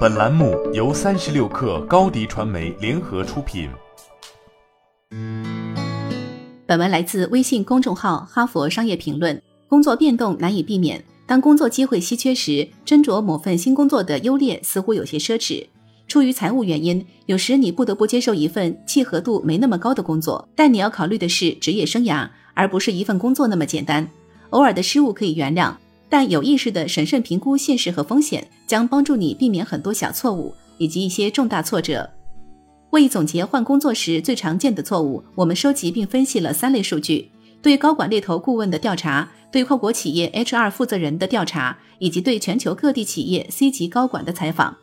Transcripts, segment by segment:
本栏目由三十六氪高低传媒联合出品。本文来自微信公众号《哈佛商业评论》。工作变动难以避免，当工作机会稀缺时，斟酌某份新工作的优劣似乎有些奢侈。出于财务原因，有时你不得不接受一份契合度没那么高的工作，但你要考虑的是职业生涯，而不是一份工作那么简单。偶尔的失误可以原谅。但有意识的审慎评估现实和风险，将帮助你避免很多小错误以及一些重大挫折。为总结换工作时最常见的错误，我们收集并分析了三类数据：对高管猎头顾问的调查，对跨国企业 HR 负责人的调查，以及对全球各地企业 C 级高管的采访。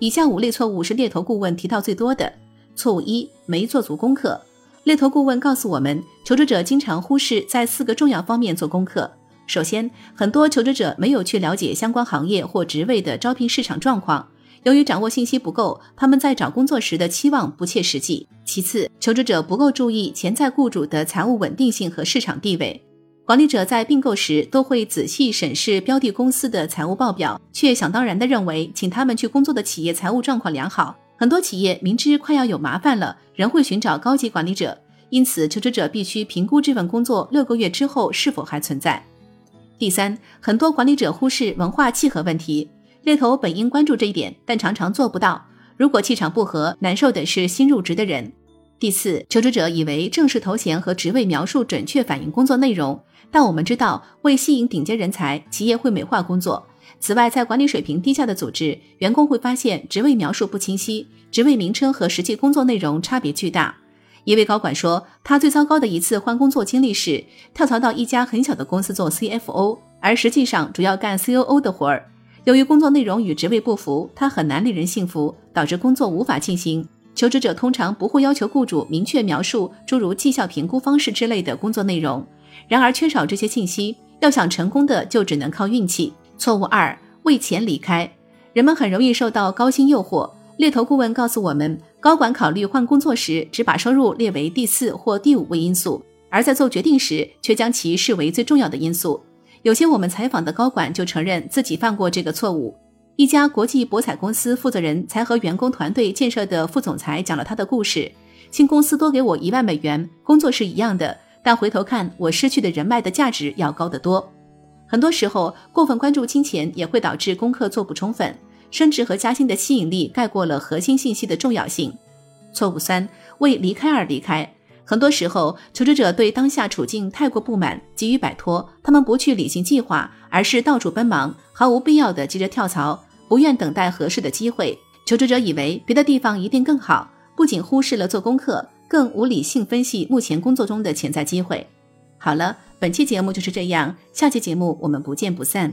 以下五类错误是猎头顾问提到最多的。错误一：没做足功课。猎头顾问告诉我们，求职者经常忽视在四个重要方面做功课。首先，很多求职者没有去了解相关行业或职位的招聘市场状况，由于掌握信息不够，他们在找工作时的期望不切实际。其次，求职者不够注意潜在雇主的财务稳定性和市场地位。管理者在并购时都会仔细审视标的公司的财务报表，却想当然地认为请他们去工作的企业财务状况良好。很多企业明知快要有麻烦了，仍会寻找高级管理者。因此，求职者必须评估这份工作六个月之后是否还存在。第三，很多管理者忽视文化契合问题，猎头本应关注这一点，但常常做不到。如果气场不合，难受的是新入职的人。第四，求职者以为正式头衔和职位描述准确反映工作内容，但我们知道，为吸引顶尖人才，企业会美化工作。此外，在管理水平低下的组织，员工会发现职位描述不清晰，职位名称和实际工作内容差别巨大。一位高管说，他最糟糕的一次换工作经历是跳槽到一家很小的公司做 CFO，而实际上主要干 COO 的活儿。由于工作内容与职位不符，他很难令人信服，导致工作无法进行。求职者通常不会要求雇主明确描述诸如绩效评估方式之类的工作内容，然而缺少这些信息，要想成功的就只能靠运气。错误二：为钱离开。人们很容易受到高薪诱惑。猎头顾问告诉我们，高管考虑换工作时，只把收入列为第四或第五位因素，而在做决定时，却将其视为最重要的因素。有些我们采访的高管就承认自己犯过这个错误。一家国际博彩公司负责人才和员工团队建设的副总裁讲了他的故事：新公司多给我一万美元，工作是一样的，但回头看，我失去的人脉的价值要高得多。很多时候，过分关注金钱也会导致功课做不充分。升职和加薪的吸引力盖过了核心信息的重要性。错误三：为离开而离开。很多时候，求职者对当下处境太过不满，急于摆脱，他们不去理性计划，而是到处奔忙，毫无必要的急着跳槽，不愿等待合适的机会。求职者以为别的地方一定更好，不仅忽视了做功课，更无理性分析目前工作中的潜在机会。好了，本期节目就是这样，下期节目我们不见不散。